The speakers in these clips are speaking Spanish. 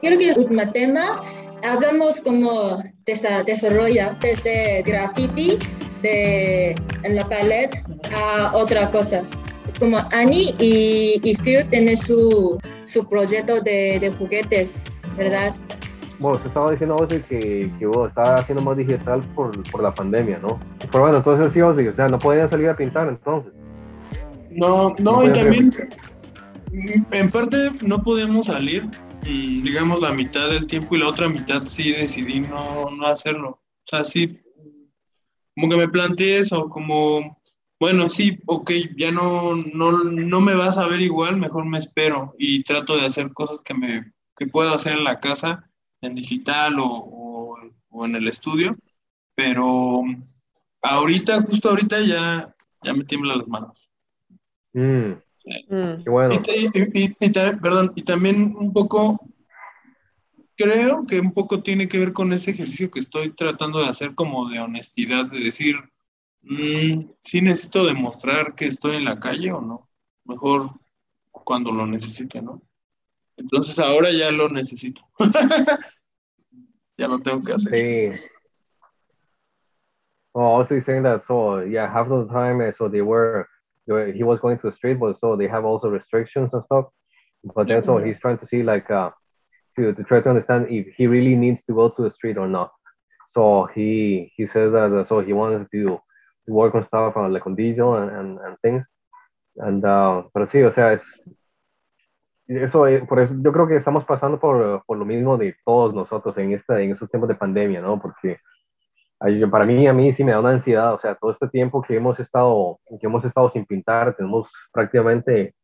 Creo que el último tema, hablamos como de desarrolla desde graffiti de, en la pared a otras cosas. Como Annie y, y Phil tienen su, su proyecto de, de, juguetes, ¿verdad? Bueno, se estaba diciendo que, que vos estaba haciendo más digital por, por, la pandemia, ¿no? Pero bueno, entonces sí, o sea, no podían salir a pintar entonces. No, no, y también, en parte no podíamos salir, digamos, la mitad del tiempo y la otra mitad sí decidí no, no hacerlo. O sea, sí, como que me planteé eso, como, bueno, sí, ok, ya no, no, no me vas a ver igual, mejor me espero y trato de hacer cosas que, me, que puedo hacer en la casa, en digital o, o, en el estudio, pero ahorita, justo ahorita ya, ya me tiemblan las manos. Mm. Mm. bueno. Y, y, perdón, y también un poco creo que un poco tiene que ver con ese ejercicio que estoy tratando de hacer como de honestidad, de decir, mm, si necesito demostrar que estoy en la calle o no. Mejor cuando lo necesite, ¿no? Entonces ahora ya lo necesito. ya lo tengo que hacer. Sí. Oh, also saying that, so yeah, half of the time, eh, so they were, he was going to the street, but so they have also restrictions and stuff. But then, so he's trying to see like, uh, to, to try to understand if he really needs to go to the street or not. So he he says that uh, so he wants to, to work on stuff on like on digital and, and, and things. And, uh, pero sí, o sea, es, eso, eh, por eso, yo creo que estamos pasando por, por lo mismo de todos nosotros en, esta, en estos tiempos de pandemia, ¿no? Porque para mí, a mí sí me da una ansiedad, o sea, todo este tiempo que hemos estado, que hemos estado sin pintar, tenemos prácticamente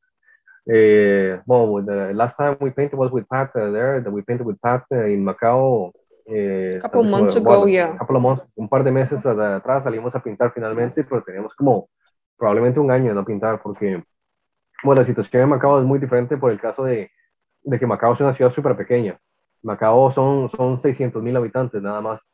uh, well, the last time we painted was with Pat uh, there. That we painted with Pat uh, in Macao. a couple months ago, yeah. Couple of months, un par de meses atrás salimos a pintar finalmente, pero teníamos como probablemente un año de no pintar porque, bueno, la situación en Macao es muy diferente por el caso de, de que Macao es una ciudad súper pequeña. Macao son, son 600 mil habitantes nada más.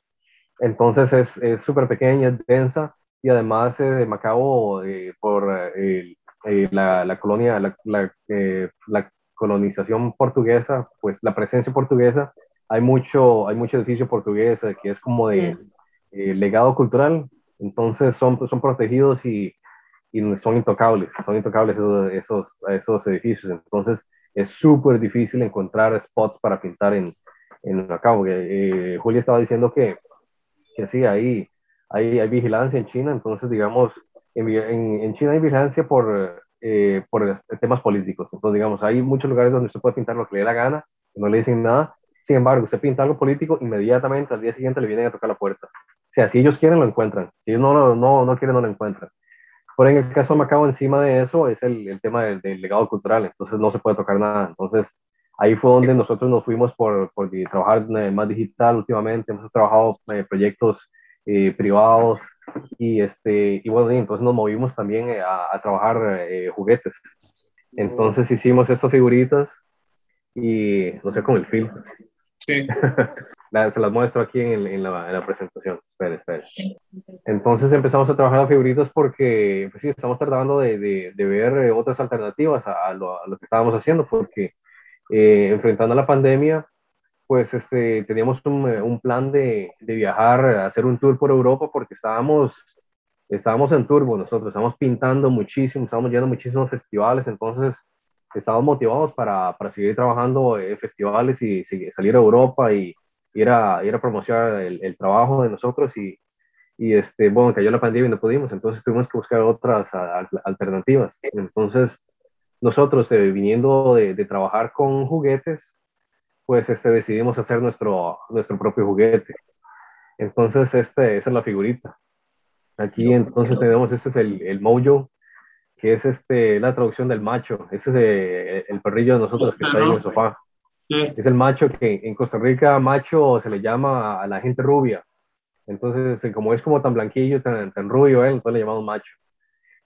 Entonces es súper pequeña, es densa y además eh, Macao eh, por eh, eh, la, la, colonia, la, la, eh, la, colonización portuguesa, pues la presencia portuguesa, hay mucho, hay mucho edificio portugués que es como de legado cultural, entonces son, son protegidos y, y son intocables, son intocables esos, esos, esos edificios, entonces es súper difícil encontrar spots para pintar en, en Macao. Julia estaba diciendo que, que sí, ahí hay, hay vigilancia en China, entonces digamos, en, en, China hay vigilancia por, eh, por temas políticos. Entonces, digamos, hay muchos lugares donde se puede pintar lo que le dé la gana, no le dicen nada. Sin embargo, usted pinta algo político, inmediatamente al día siguiente le vienen a tocar la puerta. O sea, si ellos quieren, lo encuentran. Si ellos no, no, no quieren, no lo encuentran. Por en el caso de Macao, encima de eso es el, el tema del, legado cultural, entonces no se puede tocar nada. Entonces, ahí fue donde nosotros nos fuimos por, por trabajar eh, más digital últimamente. Hemos trabajado eh, proyectos eh, privados, y, este, y bueno, entonces nos movimos también eh, a, trabajar eh, juguetes. Entonces hicimos estas figuritas y no sé, con el film. Sí. se las muestro aquí en, en, la, en la, presentación. Espera, espera. Entonces empezamos a trabajar en figuritas porque, pues sí, estamos tratando de, de, de ver eh, otras alternativas a, lo, a, lo, que estábamos haciendo porque enfrentando la pandemia, pues este, teníamos un, eh, plan de, viajar, hacer un tour por Europa porque estábamos, estábamos en turbo nosotros, estábamos pintando muchísimo, estábamos yendo a muchísimos festivales, entonces estábamos motivados para, para seguir trabajando en festivales y salir a Europa y ir a, ir a promocionar el, el trabajo de nosotros y, y este, bueno, cayó la pandemia y no pudimos, entonces tuvimos que buscar otras alternativas. Entonces, nosotros eh, viniendo de, de, trabajar con juguetes, pues este, decidimos hacer nuestro, nuestro propio juguete. Entonces, este, esa es la figurita. Aquí entonces tenemos, este es el, el mojo, que es este, la traducción del macho. Ese es eh, el, perrillo de nosotros que está ahí en el sofá. Es el macho que en Costa Rica macho se le llama a la gente rubia. Entonces, este, como es como tan blanquillo, tan, tan rubio él, entonces le llamamos macho.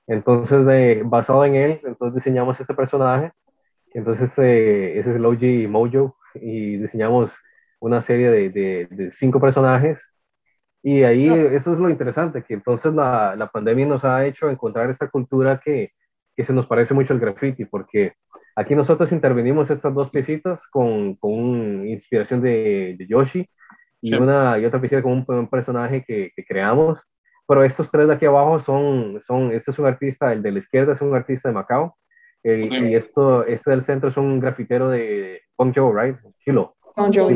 Entonces, de, basado en él, entonces diseñamos este personaje. Entonces, este, ese es el OG Mojo y diseñamos una serie de, de, cinco personajes. Y ahí eso es lo interesante, que entonces la, la, pandemia nos ha hecho encontrar esta cultura que, que se nos parece mucho el graffiti, porque aquí nosotros intervenimos estas dos piecitas con, con inspiración de, de Yoshi y, una, y otra pieza con un, personaje que, que, creamos. Pero estos tres de aquí abajo son, son, este es un artista, el de la izquierda es un artista de Macao, y esto, este del centro es un grafitero de Guangzhou, right? Kilo. Guangzhou,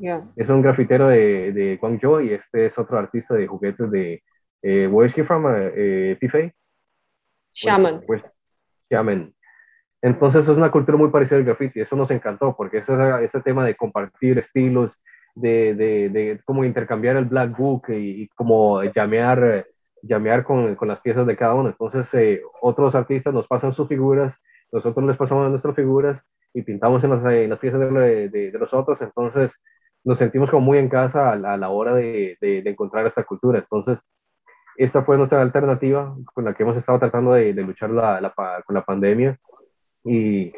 yeah. Es un grafitero de, de Guangzhou y este es otro artista de juguetes de, eh, where is he from, eh, Pifei? Shaman. Pues, pues, Shaman. Entonces es una cultura muy parecida al graffiti, eso nos encantó, porque ese, ese tema de compartir estilos, de, de, de cómo intercambiar el black book y, cómo llamear, llamear con, con, las piezas de cada uno. Entonces eh, otros artistas nos pasan sus figuras, nosotros les pasamos nuestras figuras y pintamos en las, en las piezas de, de, los otros, entonces nos sentimos como muy en casa a, a la hora de, encontrar esta cultura. Entonces esta fue nuestra alternativa con la que hemos estado tratando de, luchar la, la, con la pandemia y,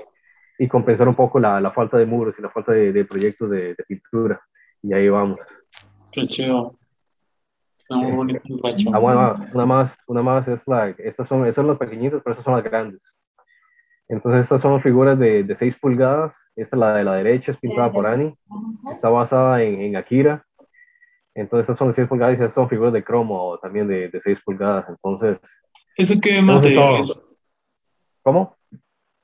y compensar un poco la, la, falta de muros y la falta de, proyectos de, pintura. Y ahí vamos. Qué chido. Muy bonito ah, bueno, una más, una más es la, estas son, esas son las pequeñitas, pero estas son las grandes. Entonces estas son figuras de, de 6 pulgadas, esta la de la derecha es pintada por Ani, está basada en, en Akira, entonces estas son de 6 pulgadas y estas son figuras de cromo también de, de 6 pulgadas, entonces... ¿Eso qué material es? ¿Cómo?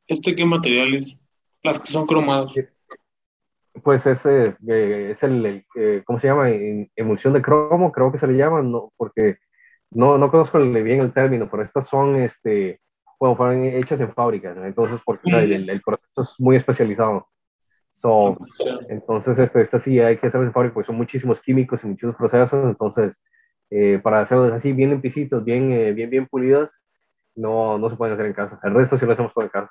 ¿Este qué materiales? Las que son cromadas. Pues ese eh, es el, eh, ¿cómo se llama? Emulsión de cromo, creo que se le llama, no, porque no, no conozco bien el término, pero estas son, este, bueno, fueron hechas en fábrica, entonces porque el, el, proceso es muy especializado. So, entonces, este, esta sí hay que hacerlo en fábrica porque son muchísimos químicos y muchos procesos, entonces, eh, para hacerlos así bien limpiecitos, bien, bien, bien pulidas, no, no se pueden hacer en casa. El resto sí lo hacemos todo en casa.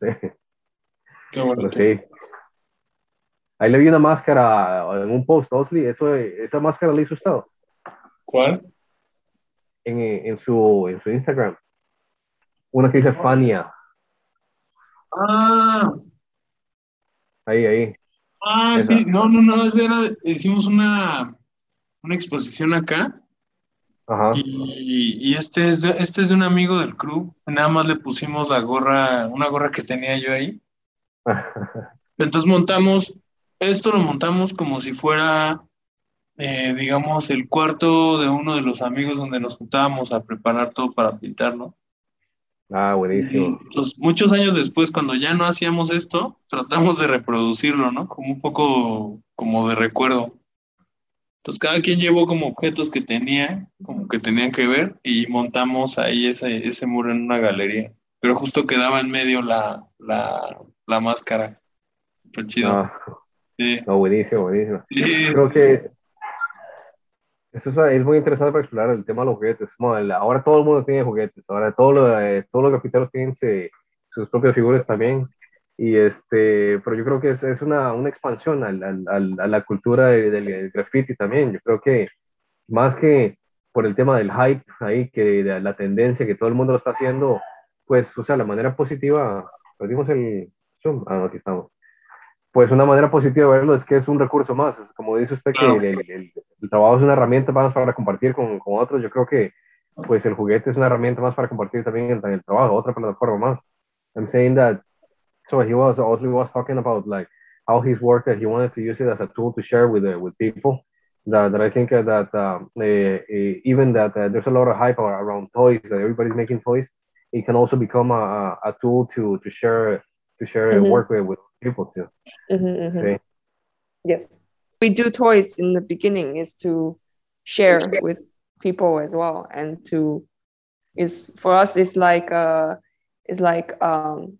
Qué bueno. Sí. Ahí le vi una máscara en un post, Osli. Eso, ¿Esa máscara le hizo usted? ¿Cuál? En, en, su, en su Instagram. Una que dice Fania. Ah. Ahí, ahí. Ah, sí. No, no, no. hicimos una, una exposición acá. Ajá. Y, y, este, es de, este es de un amigo del club. Nada más le pusimos la gorra, una gorra que tenía yo ahí. Entonces montamos, esto lo montamos como si fuera, eh, digamos, el cuarto de uno de los amigos donde nos juntábamos a preparar todo para pintarlo. Ah, buenísimo. entonces, muchos años después, cuando ya no hacíamos esto, tratamos de reproducirlo, ¿no? Como un poco como de recuerdo. Entonces, cada quien llevó como objetos que tenía, como que tenían que ver, y montamos ahí ese, ese muro en una galería. Pero justo quedaba en medio la, la, la máscara. Fue chido. Ah, sí. No, buenísimo, buenísimo. Creo que eso es, muy interesante para explorar el tema de los juguetes. ahora todo el mundo tiene juguetes, ahora todos los, eh, todos los grafiteros tienen sus propias figuras también. Y este, pero yo creo que es, es una, una, expansión al, al, a la cultura del, graffiti también. Yo creo que más que por el tema del hype ahí, que de la tendencia que todo el mundo lo está haciendo, pues, o sea, la manera positiva, perdimos el, Ah, aquí estamos. Pues una manera positiva de verlo es que es un recurso más. Como dice usted, que el, trabajo es una herramienta más para compartir con, con, otros. Yo creo que pues el juguete es una herramienta más para compartir también en, el trabajo, otra plataforma más. I'm saying that, so he was also was talking about like how his work that he wanted to use it as a tool to share with uh, with people. That, that I think that uh, uh, even that uh, there's a lot of hype around toys, that everybody's making toys, it can also become a, a tool to, to share to share mm-hmm. work with, with people too. Mm-hmm, mm-hmm. Yes, we do toys in the beginning is to share with people as well, and to is for us it's like uh it's like um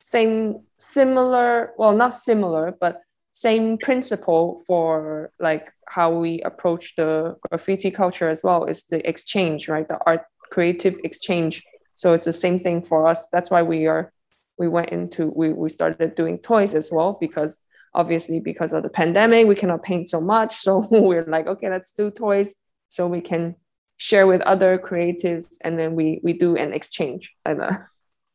same similar well not similar but same principle for like how we approach the graffiti culture as well is the exchange right the art creative exchange so it's the same thing for us that's why we are we went into we, we started doing toys as well because obviously because of the pandemic we cannot paint so much. So we're like okay let's do toys so we can share with other creatives and then we we do an exchange. Like that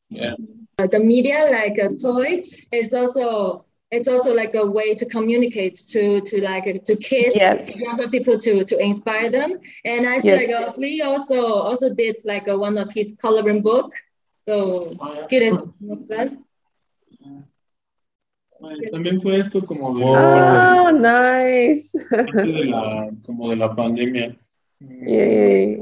yeah. The media like a toy is also it's also like a way to communicate to to like to kids yes. younger people to to inspire them. And i see yes. like uh, we also also did like a, one of his coloring book So, ¿Quieres mostrar? también fue esto como de, oh, nice. de la, como de la pandemia. Yay.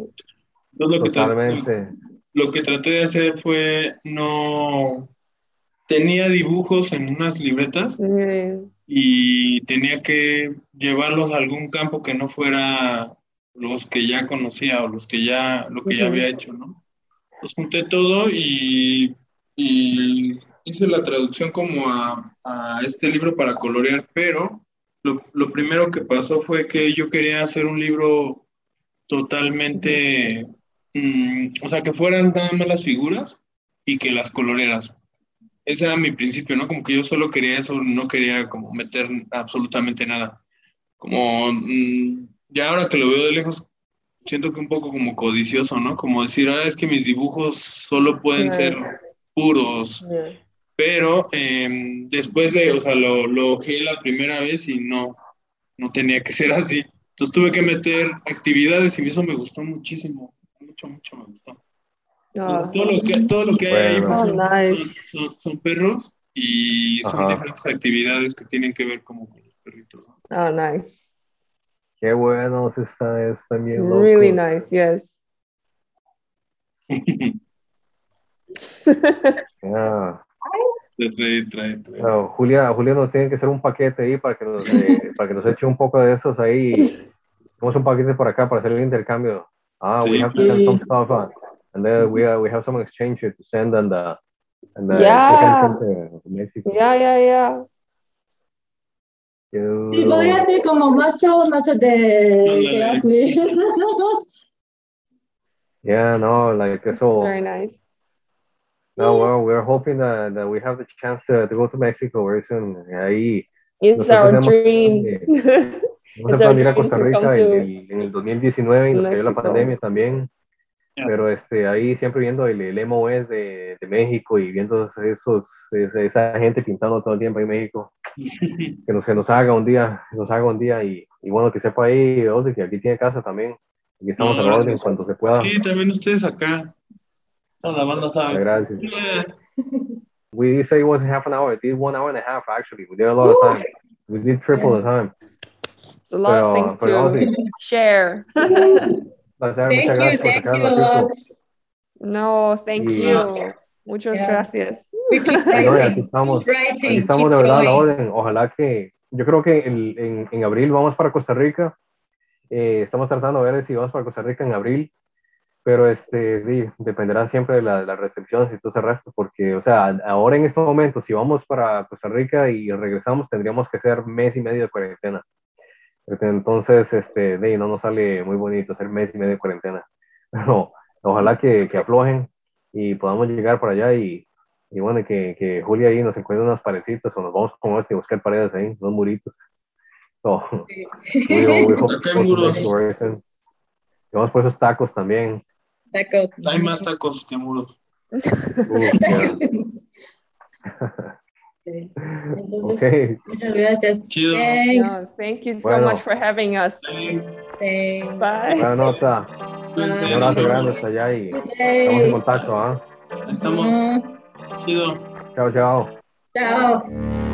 Entonces, lo, que Totalmente. traté, lo que traté de hacer fue no tenía dibujos en unas libretas Yay. y tenía que llevarlos a algún campo que no fuera los que ya conocía o los que ya lo que ya había hecho, ¿no? Los junté todo y, hice la traducción como a, este libro para colorear, pero lo, lo primero que pasó fue que yo quería hacer un libro totalmente, mm, o sea, que fueran nada más las figuras y que las colorearas. Ese era mi principio, ¿no? Como que yo solo quería eso, no quería como meter absolutamente nada. Como, mm, ya ahora que lo veo de lejos, siento que un poco como codicioso, ¿no? Como decir, ah, es que mis dibujos solo pueden Nice. ser puros, Yeah. pero eh, después de, o sea, lo, lo ojeé la primera vez y no, no tenía que ser así. Entonces tuve que meter actividades y eso me gustó muchísimo, mucho, mucho me gustó. Oh, Todo lo que, todo lo que hay ahí Bueno. pues, Oh, son, nice. son- son- son perros y son Ajá. diferentes actividades que tienen que ver como con los perritos. ¿no? oh, nice. Qué buenos están, están bien locos. Really nice. Yes. Yeah. Trae, trae, trae. No, Julia, Julia nos tiene que hacer un paquete ahí para que nos, eh, para que nos eche un poco de esos ahí. Hacemos un paquete por acá para hacer el intercambio. Ah, we Sí. have to send some stuff, uh, and then we, uh, we have some exchange to send and the, and the Yeah. to Mexico. Yeah, yeah, yeah. You- Sí, podría ser como macho, macho de. Heracles. Yeah, no, like so. very nice. No, well, we're hoping that, that we have the chance to, to go to Mexico very soon. Ahí It's our tenemos dream. vamos a ir a Costa Rica en, el- en el 2019 y nos cayó la pandemia también. Yeah. Pero este, ahí siempre viendo el, el MOS de, de México y viendo esos, esa, esa gente pintando todo el tiempo ahí en México. Que nos, que nos haga un día, nos haga un día y, y bueno, que sepa ahí, Ode, que aquí tiene casa también. Aquí estamos No, a la orden cuando se pueda. Sí, también ustedes acá. Toda la banda sabe. Gracias. Yeah. We did say it was half an hour. It did one hour and a half actually. We did a lot of time. We did triple the time. It's a lot of Pero- things pero, to share. Placer, Thank muchas you, gracias por thank sacar you ratito. lot. No, thank Y- you. Muchas Yeah. gracias. We keep Y no, y aquí estamos. writing, Aquí estamos de verdad a la orden. Ojalá que, yo creo que el- en, en abril vamos para Costa Rica. Eh, estamos tratando de ver si vamos para Costa Rica en abril, pero este, sí, dependerá siempre de la- de las restricciones y todo ese resto, porque, o sea, ahora en estos momentos, si vamos para Costa Rica y regresamos, tendríamos que hacer mes y medio de cuarentena. Entonces, este, de ahí no nos sale muy bonito hacer mes y medio de cuarentena. Pero ojalá que, que aflojen y podamos llegar para allá y, y bueno, que, que Julia ahí nos encuentre unas parecitas o nos vamos como este a buscar paredes ahí, unos muritos. So, we, we hope vamos por esos tacos también. Tacos. Hay más tacos que muros. Uf, yeah. Sí. Ok, Entonces, muchas gracias. Chido. Thanks. No, thank you so Bueno. much for having us. Thanks. Thanks. Bye. buena nota. Cuídense, Un nos abrazo vemos. grande hasta allá y Good estamos en day. contacto. Estamos. Chido. Chao, chao. Chao.